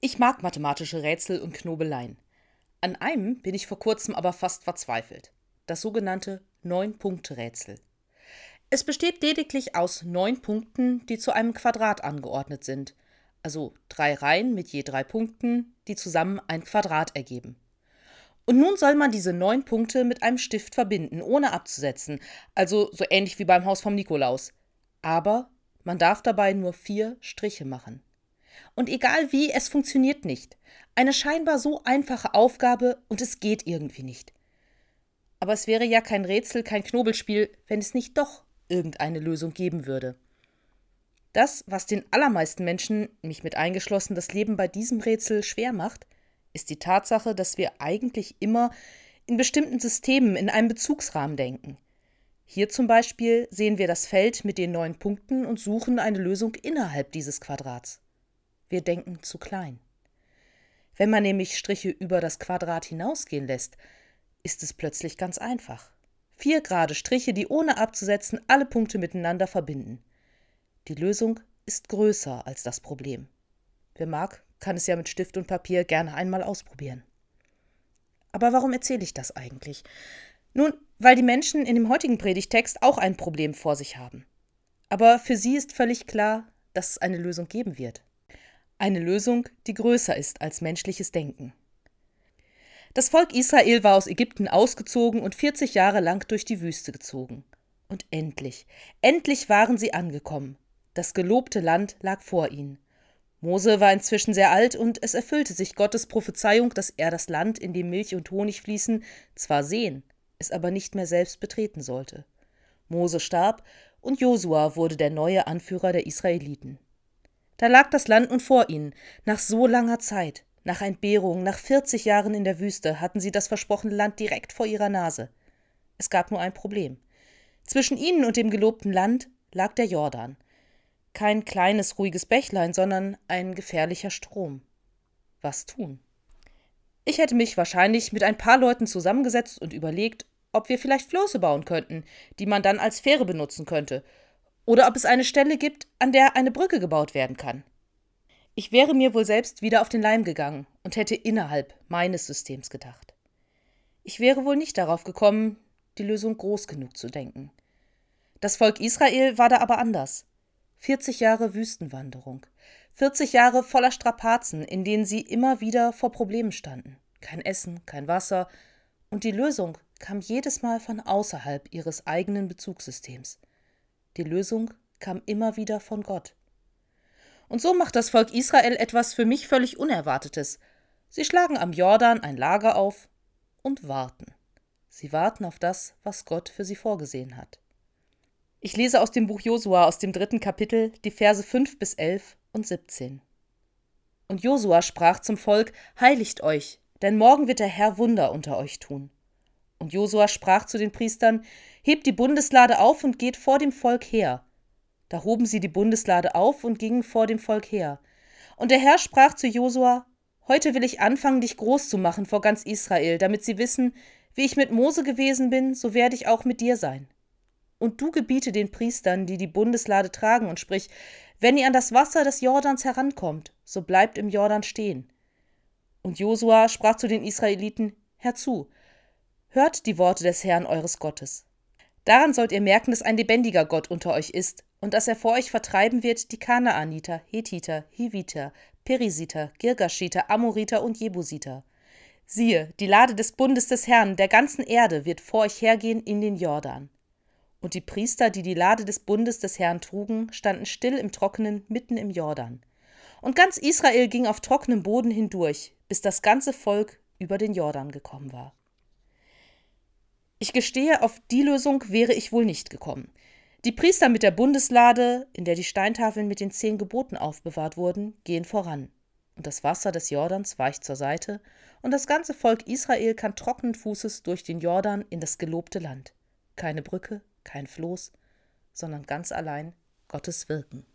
Ich mag mathematische Rätsel und Knobeleien. An einem bin ich vor kurzem aber fast verzweifelt. Das sogenannte Neun-Punkte-Rätsel. Es besteht lediglich aus neun Punkten, die zu einem Quadrat angeordnet sind. Also drei Reihen mit je drei Punkten, die zusammen ein Quadrat ergeben. Und nun soll man diese neun Punkte mit einem Stift verbinden, ohne abzusetzen. Also so ähnlich wie beim Haus vom Nikolaus. Aber man darf dabei nur vier Striche machen. Und egal wie, es funktioniert nicht. Eine scheinbar so einfache Aufgabe und es geht irgendwie nicht. Aber es wäre ja kein Rätsel, kein Knobelspiel, wenn es nicht doch irgendeine Lösung geben würde. Das, was den allermeisten Menschen, mich mit eingeschlossen, das Leben bei diesem Rätsel schwer macht, ist die Tatsache, dass wir eigentlich immer in bestimmten Systemen in einem Bezugsrahmen denken. Hier zum Beispiel sehen wir das Feld mit den neun Punkten und suchen eine Lösung innerhalb dieses Quadrats. Wir denken zu klein. Wenn man nämlich Striche über das Quadrat hinausgehen lässt, ist es plötzlich ganz einfach. Vier gerade Striche, die ohne abzusetzen alle Punkte miteinander verbinden. Die Lösung ist größer als das Problem. Wer mag, kann es ja mit Stift und Papier gerne einmal ausprobieren. Aber warum erzähle ich das eigentlich? Nun, weil die Menschen in dem heutigen Predigtext auch ein Problem vor sich haben. Aber für sie ist völlig klar, dass es eine Lösung geben wird. Eine Lösung, die größer ist als menschliches Denken. Das Volk Israel war aus Ägypten ausgezogen und 40 Jahre lang durch die Wüste gezogen. Und endlich, endlich waren sie angekommen. Das gelobte Land lag vor ihnen. Mose war inzwischen sehr alt und es erfüllte sich Gottes Prophezeiung, dass er das Land, in dem Milch und Honig fließen, zwar sehen, es aber nicht mehr selbst betreten sollte. Mose starb und Josua wurde der neue Anführer der Israeliten. Da lag das Land nun vor ihnen, nach so langer Zeit. Nach Entbehrung, nach 40 Jahren in der Wüste hatten sie das versprochene Land direkt vor ihrer Nase. Es gab nur ein Problem. Zwischen ihnen und dem gelobten Land lag der Jordan. Kein kleines, ruhiges Bächlein, sondern ein gefährlicher Strom. Was tun? Ich hätte mich wahrscheinlich mit ein paar Leuten zusammengesetzt und überlegt, ob wir vielleicht Flosse bauen könnten, die man dann als Fähre benutzen könnte, oder ob es eine Stelle gibt, an der eine Brücke gebaut werden kann. Ich wäre mir wohl selbst wieder auf den Leim gegangen und hätte innerhalb meines Systems gedacht. Ich wäre wohl nicht darauf gekommen, die Lösung groß genug zu denken. Das Volk Israel war da aber anders. 40 Jahre Wüstenwanderung, 40 Jahre voller Strapazen, in denen sie immer wieder vor Problemen standen. Kein Essen, kein Wasser, und die Lösung kam jedes Mal von außerhalb ihres eigenen Bezugssystems. Die Lösung kam immer wieder von Gott. Und so macht das Volk Israel etwas für mich völlig Unerwartetes. Sie schlagen am Jordan ein Lager auf und warten. Sie warten auf das, was Gott für sie vorgesehen hat. Ich lese aus dem Buch Josua aus dem dritten Kapitel die Verse 5 bis 11 und 17. Und Josua sprach zum Volk: Heiligt euch, denn morgen wird der Herr Wunder unter euch tun. Und Josua sprach zu den Priestern: Hebt die Bundeslade auf und geht vor dem Volk her. Da hoben sie die Bundeslade auf und gingen vor dem Volk her. Und der Herr sprach zu Josua: Heute will ich anfangen, dich groß zu machen vor ganz Israel, damit sie wissen, wie ich mit Mose gewesen bin, so werde ich auch mit dir sein. Und du gebiete den Priestern, die die Bundeslade tragen, und sprich: Wenn ihr an das Wasser des Jordans herankommt, so bleibt im Jordan stehen. Und Josua sprach zu den Israeliten: Herzu, hört die Worte des Herrn eures Gottes. Daran sollt ihr merken, dass ein lebendiger Gott unter euch ist und dass er vor euch vertreiben wird die Kanaaniter, Hethiter, Hiviter, Perisiter, Girgashiter, Amoriter und Jebusiter. Siehe, die Lade des Bundes des Herrn der ganzen Erde wird vor euch hergehen in den Jordan. Und die Priester, die die Lade des Bundes des Herrn trugen, standen still im Trockenen mitten im Jordan. Und ganz Israel ging auf trockenem Boden hindurch, bis das ganze Volk über den Jordan gekommen war. Ich gestehe, auf die Lösung wäre ich wohl nicht gekommen. Die Priester mit der Bundeslade, in der die Steintafeln mit den zehn Geboten aufbewahrt wurden, gehen voran. Und das Wasser des Jordans weicht zur Seite, und das ganze Volk Israel kann trockenen Fußes durch den Jordan in das gelobte Land. Keine Brücke, kein Floß, sondern ganz allein Gottes Wirken.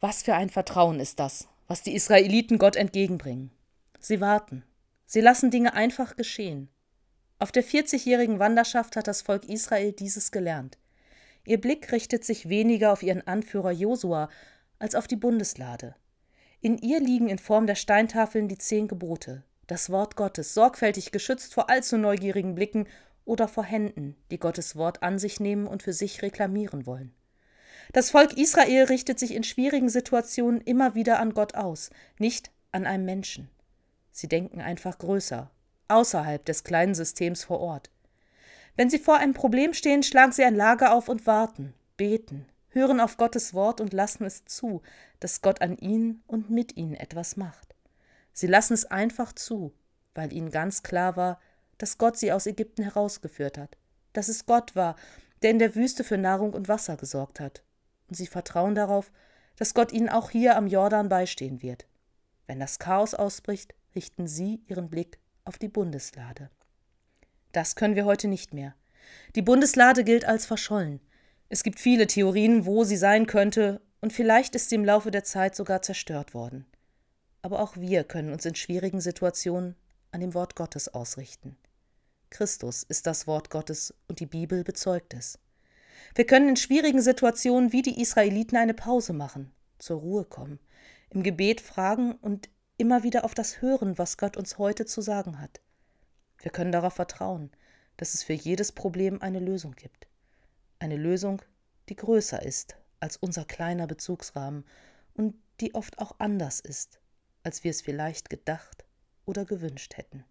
Was für ein Vertrauen ist das, was die Israeliten Gott entgegenbringen. Sie warten. Sie lassen Dinge einfach geschehen. Auf der 40-jährigen Wanderschaft hat das Volk Israel dieses gelernt. Ihr Blick richtet sich weniger auf ihren Anführer Josua als auf die Bundeslade. In ihr liegen in Form der Steintafeln die zehn Gebote, das Wort Gottes, sorgfältig geschützt vor allzu neugierigen Blicken oder vor Händen, die Gottes Wort an sich nehmen und für sich reklamieren wollen. Das Volk Israel richtet sich in schwierigen Situationen immer wieder an Gott aus, nicht an einem Menschen. Sie denken einfach größer, außerhalb des kleinen Systems vor Ort. Wenn sie vor einem Problem stehen, schlagen sie ein Lager auf und warten, beten, hören auf Gottes Wort und lassen es zu, dass Gott an ihnen und mit ihnen etwas macht. Sie lassen es einfach zu, weil ihnen ganz klar war, dass Gott sie aus Ägypten herausgeführt hat, dass es Gott war, der in der Wüste für Nahrung und Wasser gesorgt hat. Und sie vertrauen darauf, dass Gott ihnen auch hier am Jordan beistehen wird. Wenn das Chaos ausbricht, richten sie ihren Blick auf die Bundeslade. Das können wir heute nicht mehr. Die Bundeslade gilt als verschollen. Es gibt viele Theorien, wo sie sein könnte, und vielleicht ist sie im Laufe der Zeit sogar zerstört worden. Aber auch wir können uns in schwierigen Situationen an dem Wort Gottes ausrichten. Christus ist das Wort Gottes und die Bibel bezeugt es. Wir können in schwierigen Situationen wie die Israeliten eine Pause machen, zur Ruhe kommen, im Gebet fragen und immer wieder auf das hören, was Gott uns heute zu sagen hat. Wir können darauf vertrauen, dass es für jedes Problem eine Lösung gibt. Eine Lösung, die größer ist als unser kleiner Bezugsrahmen und die oft auch anders ist, als wir es vielleicht gedacht oder gewünscht hätten.